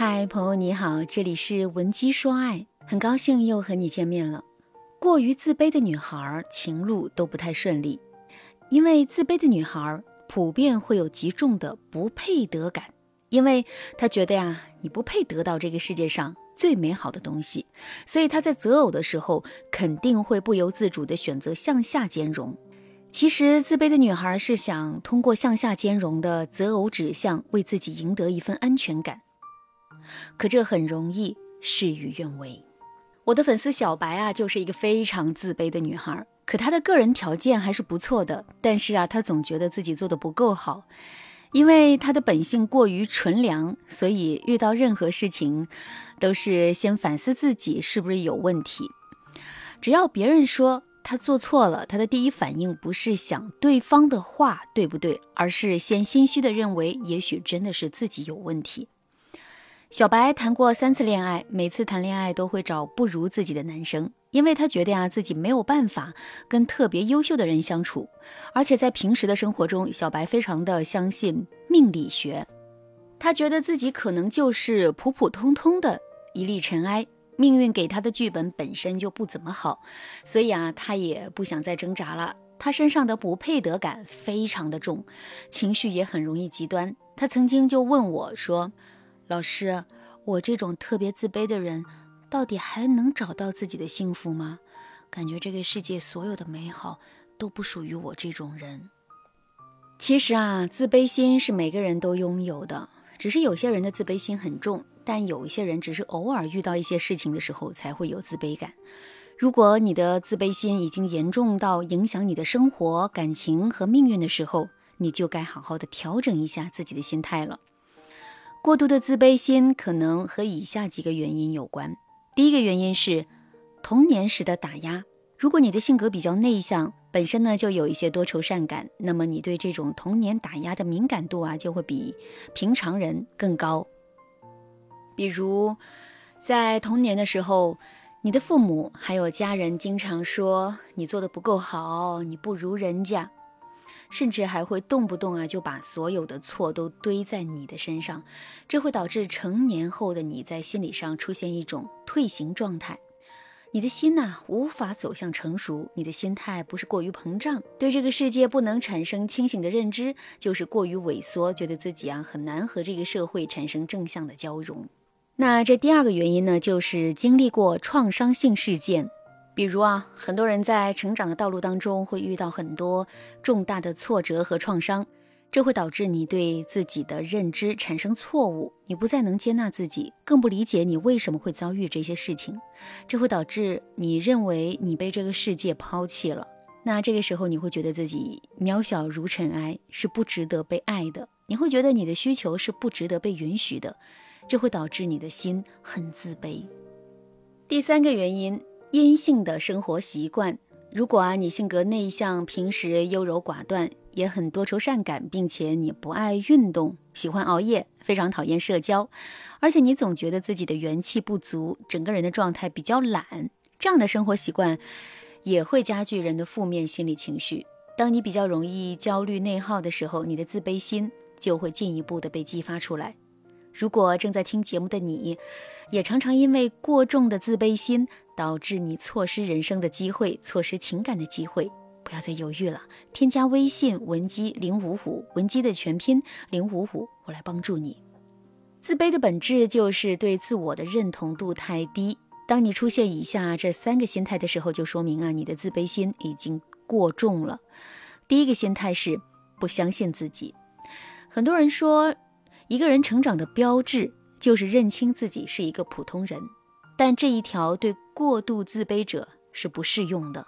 嗨，朋友你好，这里是文姬说爱，很高兴又和你见面了。过于自卑的女孩，情路都不太顺利，因为自卑的女孩普遍会有极重的不配得感，因为她觉得呀，你不配得到这个世界上最美好的东西，所以她在择偶的时候肯定会不由自主地选择向下兼容。其实，自卑的女孩是想通过向下兼容的择偶指向，为自己赢得一份安全感。可这很容易事与愿违。我的粉丝小白啊，就是一个非常自卑的女孩。可她的个人条件还是不错的，但是啊，她总觉得自己做的不够好。因为她的本性过于纯良，所以遇到任何事情，都是先反思自己是不是有问题。只要别人说她做错了，她的第一反应不是想对方的话对不对，而是先心虚的认为，也许真的是自己有问题。小白谈过三次恋爱，每次谈恋爱都会找不如自己的男生，因为他觉得呀自己没有办法跟特别优秀的人相处，而且在平时的生活中，小白非常的相信命理学，他觉得自己可能就是普普通通的一粒尘埃，命运给他的剧本本身就不怎么好，所以啊他也不想再挣扎了。他身上的不配得感非常的重，情绪也很容易极端。他曾经就问我说。老师，我这种特别自卑的人，到底还能找到自己的幸福吗？感觉这个世界所有的美好都不属于我这种人。其实啊，自卑心是每个人都拥有的，只是有些人的自卑心很重，但有一些人只是偶尔遇到一些事情的时候才会有自卑感。如果你的自卑心已经严重到影响你的生活、感情和命运的时候，你就该好好的调整一下自己的心态了。过度的自卑心可能和以下几个原因有关。第一个原因是童年时的打压。如果你的性格比较内向，本身呢就有一些多愁善感，那么你对这种童年打压的敏感度啊就会比平常人更高。比如，在童年的时候，你的父母还有家人经常说你做的不够好，你不如人家。甚至还会动不动啊就把所有的错都堆在你的身上，这会导致成年后的你在心理上出现一种退行状态，你的心呐无法走向成熟，你的心态不是过于膨胀，对这个世界不能产生清醒的认知，就是过于萎缩，觉得自己啊很难和这个社会产生正向的交融。那这第二个原因呢，就是经历过创伤性事件。比如啊，很多人在成长的道路当中会遇到很多重大的挫折和创伤，这会导致你对自己的认知产生错误，你不再能接纳自己，更不理解你为什么会遭遇这些事情，这会导致你认为你被这个世界抛弃了。那这个时候你会觉得自己渺小如尘埃，是不值得被爱的，你会觉得你的需求是不值得被允许的，这会导致你的心很自卑。第三个原因。阴性的生活习惯，如果啊你性格内向，平时优柔寡断，也很多愁善感，并且你不爱运动，喜欢熬夜，非常讨厌社交，而且你总觉得自己的元气不足，整个人的状态比较懒，这样的生活习惯也会加剧人的负面心理情绪。当你比较容易焦虑内耗的时候，你的自卑心就会进一步的被激发出来。如果正在听节目的你，也常常因为过重的自卑心。导致你错失人生的机会，错失情感的机会，不要再犹豫了。添加微信文姬零五五，文姬的全拼零五五，我来帮助你。自卑的本质就是对自我的认同度太低。当你出现以下这三个心态的时候，就说明啊，你的自卑心已经过重了。第一个心态是不相信自己。很多人说，一个人成长的标志就是认清自己是一个普通人。但这一条对过度自卑者是不适用的。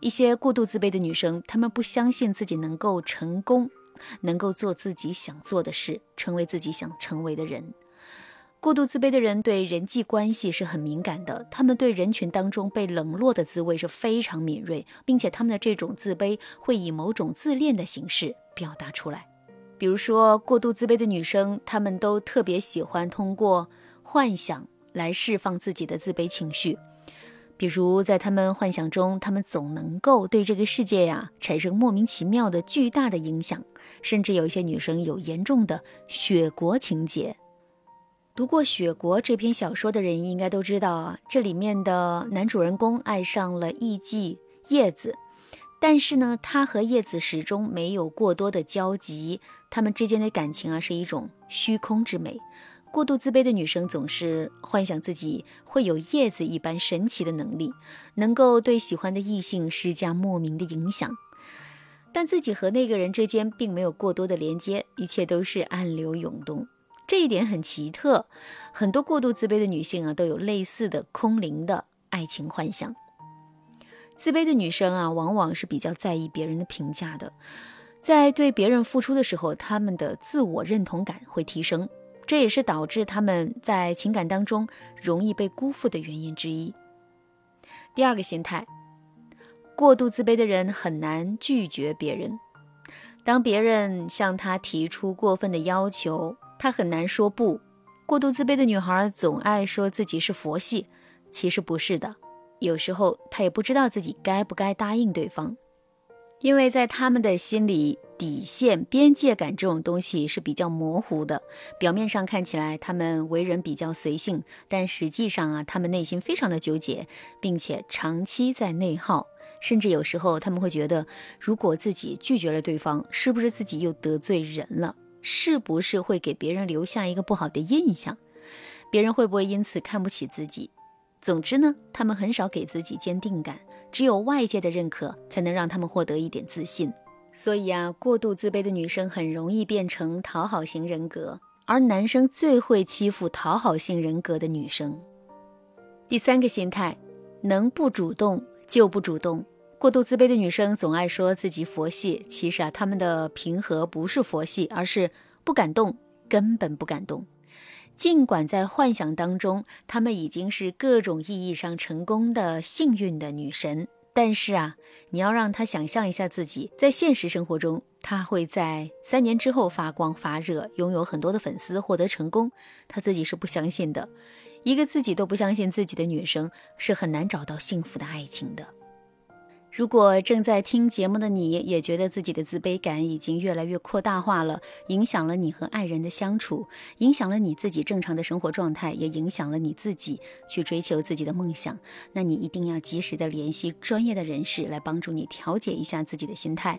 一些过度自卑的女生，她们不相信自己能够成功，能够做自己想做的事，成为自己想成为的人。过度自卑的人对人际关系是很敏感的，他们对人群当中被冷落的滋味是非常敏锐，并且他们的这种自卑会以某种自恋的形式表达出来。比如说，过度自卑的女生，她们都特别喜欢通过幻想。来释放自己的自卑情绪，比如在她们幻想中，她们总能够对这个世界呀产生莫名其妙的巨大的影响，甚至有一些女生有严重的雪国情节。读过《雪国》这篇小说的人应该都知道啊，这里面的男主人公爱上了艺妓叶子，但是呢，他和叶子始终没有过多的交集，他们之间的感情啊是一种虚空之美。过度自卑的女生总是幻想自己会有叶子一般神奇的能力，能够对喜欢的异性施加莫名的影响，但自己和那个人之间并没有过多的连接，一切都是暗流涌动。这一点很奇特，很多过度自卑的女性啊，都有类似的空灵的爱情幻想。自卑的女生啊，往往是比较在意别人的评价的，在对别人付出的时候，她们的自我认同感会提升，这也是导致她们在情感当中容易被辜负的原因之一。第二个心态，过度自卑的人很难拒绝别人，当别人向他提出过分的要求。她很难说不。过度自卑的女孩总爱说自己是佛系，其实不是的。有时候他也不知道自己该不该答应对方，因为在他们的心里，底线、边界感这种东西是比较模糊的。表面上看起来他们为人比较随性，但实际上啊，他们内心非常的纠结，并且长期在内耗。甚至有时候他们会觉得，如果自己拒绝了对方，是不是自己又得罪人了？是不是会给别人留下一个不好的印象？别人会不会因此看不起自己？总之呢，他们很少给自己坚定感，只有外界的认可才能让他们获得一点自信。所以啊，过度自卑的女生很容易变成讨好型人格，而男生最会欺负讨好型人格的女生。第三个心态，能不主动就不主动。过度自卑的女生总爱说自己佛系，其实啊，她们的平和不是佛系，而是不敢动，根本不敢动。尽管在幻想当中，她们已经是各种意义上成功的幸运的女神，但是啊，你要让她想象一下自己在现实生活中，她会在三年之后发光发热，拥有很多的粉丝，获得成功，她自己是不相信的。一个自己都不相信自己的女生，是很难找到幸福的爱情的。如果正在听节目的你也觉得自己的自卑感已经越来越扩大化了，影响了你和爱人的相处，影响了你自己正常的生活状态，也影响了你自己去追求自己的梦想，那你一定要及时的联系专业的人士来帮助你调节一下自己的心态。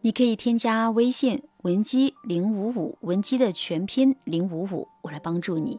你可以添加微信文姬零五五，文姬的全拼零五五，我来帮助你。